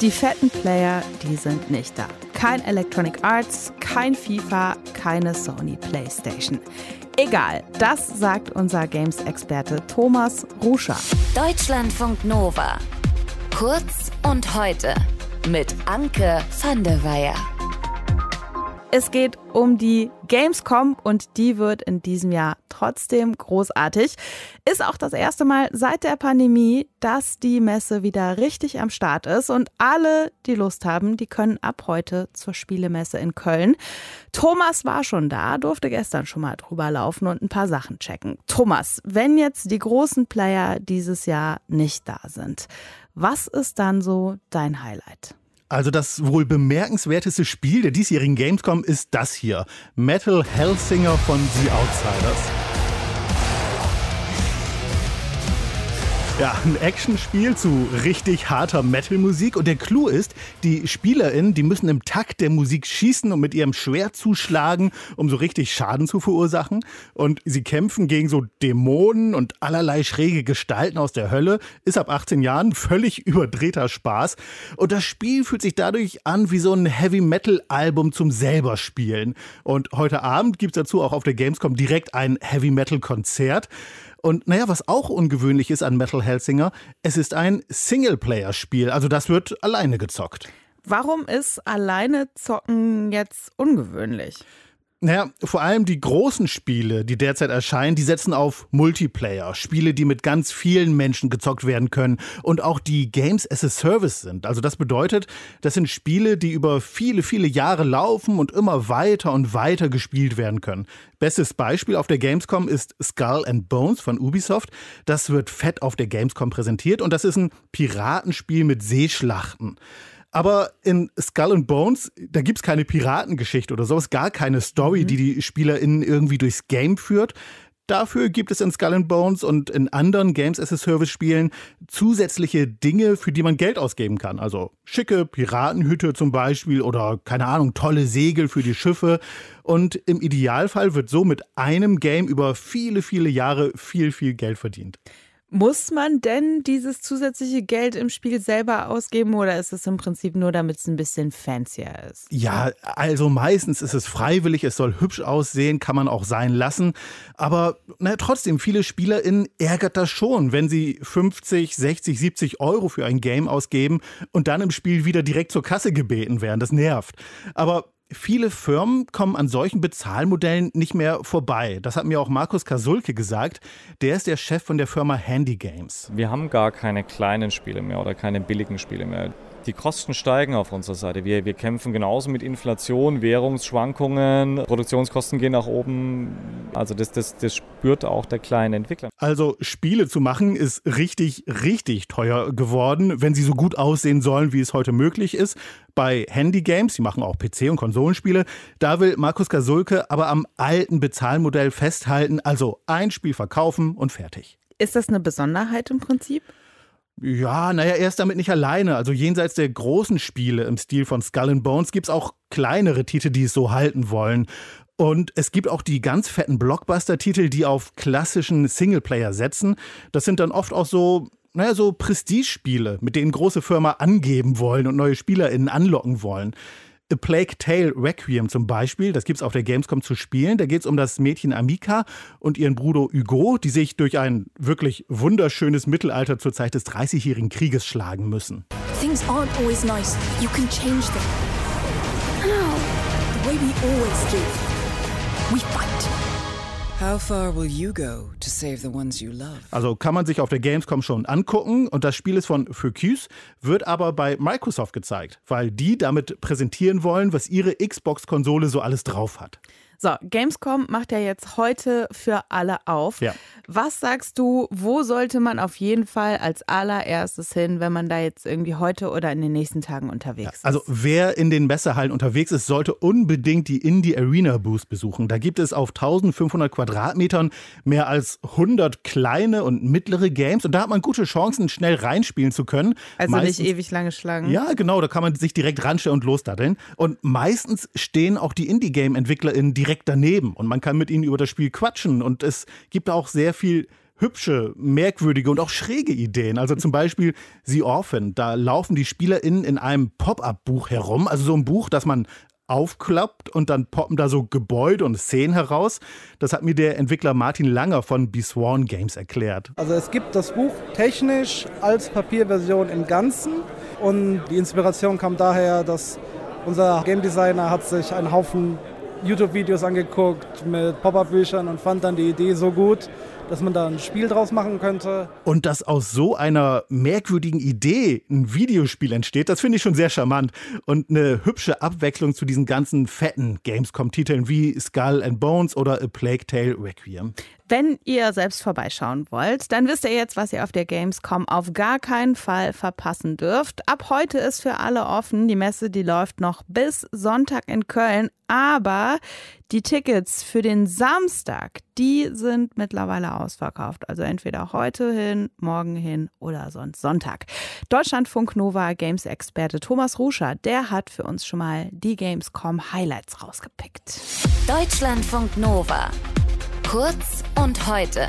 die fetten Player, die sind nicht da. Kein Electronic Arts, kein FIFA, keine Sony PlayStation. Egal, das sagt unser Games-Experte Thomas Ruscher. Deutschlandfunk Nova. Kurz und heute mit Anke van der Weyer. Es geht um die Gamescom und die wird in diesem Jahr trotzdem großartig. Ist auch das erste Mal seit der Pandemie, dass die Messe wieder richtig am Start ist und alle, die Lust haben, die können ab heute zur Spielemesse in Köln. Thomas war schon da, durfte gestern schon mal drüber laufen und ein paar Sachen checken. Thomas, wenn jetzt die großen Player dieses Jahr nicht da sind, was ist dann so dein Highlight? Also das wohl bemerkenswerteste Spiel der diesjährigen Gamescom ist das hier. Metal Hellsinger von The Outsiders. Ja, ein Actionspiel zu richtig harter Metal-Musik. Und der Clou ist, die SpielerInnen, die müssen im Takt der Musik schießen und mit ihrem Schwert zuschlagen, um so richtig Schaden zu verursachen. Und sie kämpfen gegen so Dämonen und allerlei schräge Gestalten aus der Hölle. Ist ab 18 Jahren völlig überdrehter Spaß. Und das Spiel fühlt sich dadurch an wie so ein Heavy-Metal-Album zum selber spielen. Und heute Abend gibt's dazu auch auf der Gamescom direkt ein Heavy-Metal-Konzert. Und naja, was auch ungewöhnlich ist an Metal Hellsinger, es ist ein Singleplayer-Spiel. Also das wird alleine gezockt. Warum ist alleine zocken jetzt ungewöhnlich? Naja, vor allem die großen Spiele, die derzeit erscheinen, die setzen auf Multiplayer. Spiele, die mit ganz vielen Menschen gezockt werden können und auch die Games as a Service sind. Also das bedeutet, das sind Spiele, die über viele, viele Jahre laufen und immer weiter und weiter gespielt werden können. Bestes Beispiel auf der Gamescom ist Skull and Bones von Ubisoft. Das wird fett auf der Gamescom präsentiert und das ist ein Piratenspiel mit Seeschlachten. Aber in Skull and Bones, da gibt es keine Piratengeschichte oder sowas, gar keine Story, mhm. die die SpielerInnen irgendwie durchs Game führt. Dafür gibt es in Skull and Bones und in anderen Games as a Service Spielen zusätzliche Dinge, für die man Geld ausgeben kann. Also schicke Piratenhütte zum Beispiel oder keine Ahnung, tolle Segel für die Schiffe. Und im Idealfall wird so mit einem Game über viele, viele Jahre viel, viel Geld verdient. Muss man denn dieses zusätzliche Geld im Spiel selber ausgeben oder ist es im Prinzip nur, damit es ein bisschen fancier ist? Ja, also meistens ist es freiwillig, es soll hübsch aussehen, kann man auch sein lassen. Aber na, trotzdem, viele SpielerInnen ärgert das schon, wenn sie 50, 60, 70 Euro für ein Game ausgeben und dann im Spiel wieder direkt zur Kasse gebeten werden. Das nervt. Aber Viele Firmen kommen an solchen Bezahlmodellen nicht mehr vorbei. Das hat mir auch Markus Kasulke gesagt. Der ist der Chef von der Firma Handy Games. Wir haben gar keine kleinen Spiele mehr oder keine billigen Spiele mehr. Die Kosten steigen auf unserer Seite. Wir, wir kämpfen genauso mit Inflation, Währungsschwankungen, Produktionskosten gehen nach oben. Also das, das, das spürt auch der kleine Entwickler. Also Spiele zu machen ist richtig, richtig teuer geworden, wenn sie so gut aussehen sollen, wie es heute möglich ist. Bei Handy-Games, die machen auch PC- und Konsolenspiele, da will Markus Gasulke aber am alten Bezahlmodell festhalten, also ein Spiel verkaufen und fertig. Ist das eine Besonderheit im Prinzip? Ja, naja, er ist damit nicht alleine. Also jenseits der großen Spiele im Stil von Skull and Bones gibt es auch kleinere Titel, die es so halten wollen. Und es gibt auch die ganz fetten Blockbuster-Titel, die auf klassischen Singleplayer setzen. Das sind dann oft auch so, naja, so Prestige-Spiele, mit denen große Firmen angeben wollen und neue SpielerInnen anlocken wollen. A Plague Tale Requiem zum Beispiel, das gibt es auf der Gamescom zu spielen. Da geht es um das Mädchen Amika und ihren Bruder Hugo, die sich durch ein wirklich wunderschönes Mittelalter zur Zeit des Dreißigjährigen Krieges schlagen müssen. Things aren't always nice. You can change them. No. The way we always do. We fight. Also kann man sich auf der Gamescom schon angucken und das Spiel ist von Focus, wird aber bei Microsoft gezeigt, weil die damit präsentieren wollen, was ihre Xbox-Konsole so alles drauf hat. So, Gamescom macht ja jetzt heute für alle auf. Ja. Was sagst du, wo sollte man auf jeden Fall als allererstes hin, wenn man da jetzt irgendwie heute oder in den nächsten Tagen unterwegs ist? Also wer in den Messehallen unterwegs ist, sollte unbedingt die Indie Arena Booth besuchen. Da gibt es auf 1500 Quadratmetern mehr als 100 kleine und mittlere Games und da hat man gute Chancen, schnell reinspielen zu können. Also meistens, nicht ewig lange Schlangen. Ja, genau, da kann man sich direkt ranstellen und losdaddeln. Und meistens stehen auch die Indie-Game-EntwicklerInnen direkt direkt daneben und man kann mit ihnen über das Spiel quatschen und es gibt auch sehr viel hübsche, merkwürdige und auch schräge Ideen. Also zum Beispiel The Orphan. Da laufen die SpielerInnen in einem Pop-Up-Buch herum. Also so ein Buch, das man aufklappt und dann poppen da so Gebäude und Szenen heraus. Das hat mir der Entwickler Martin Langer von Besworn Games erklärt. Also es gibt das Buch technisch als Papierversion im Ganzen und die Inspiration kam daher, dass unser Game Designer hat sich einen Haufen YouTube-Videos angeguckt mit Pop-Up-Büchern und fand dann die Idee so gut, dass man da ein Spiel draus machen könnte. Und dass aus so einer merkwürdigen Idee ein Videospiel entsteht, das finde ich schon sehr charmant. Und eine hübsche Abwechslung zu diesen ganzen fetten Gamescom-Titeln wie Skull and Bones oder A Plague Tale Requiem. Wenn ihr selbst vorbeischauen wollt, dann wisst ihr jetzt, was ihr auf der Gamescom auf gar keinen Fall verpassen dürft. Ab heute ist für alle offen. Die Messe, die läuft noch bis Sonntag in Köln. Aber die Tickets für den Samstag, die sind mittlerweile ausverkauft. Also entweder heute hin, morgen hin oder sonst Sonntag. Deutschlandfunk Nova Games Experte Thomas Ruscher, der hat für uns schon mal die Gamescom Highlights rausgepickt. Deutschlandfunk Nova. Kurz und heute.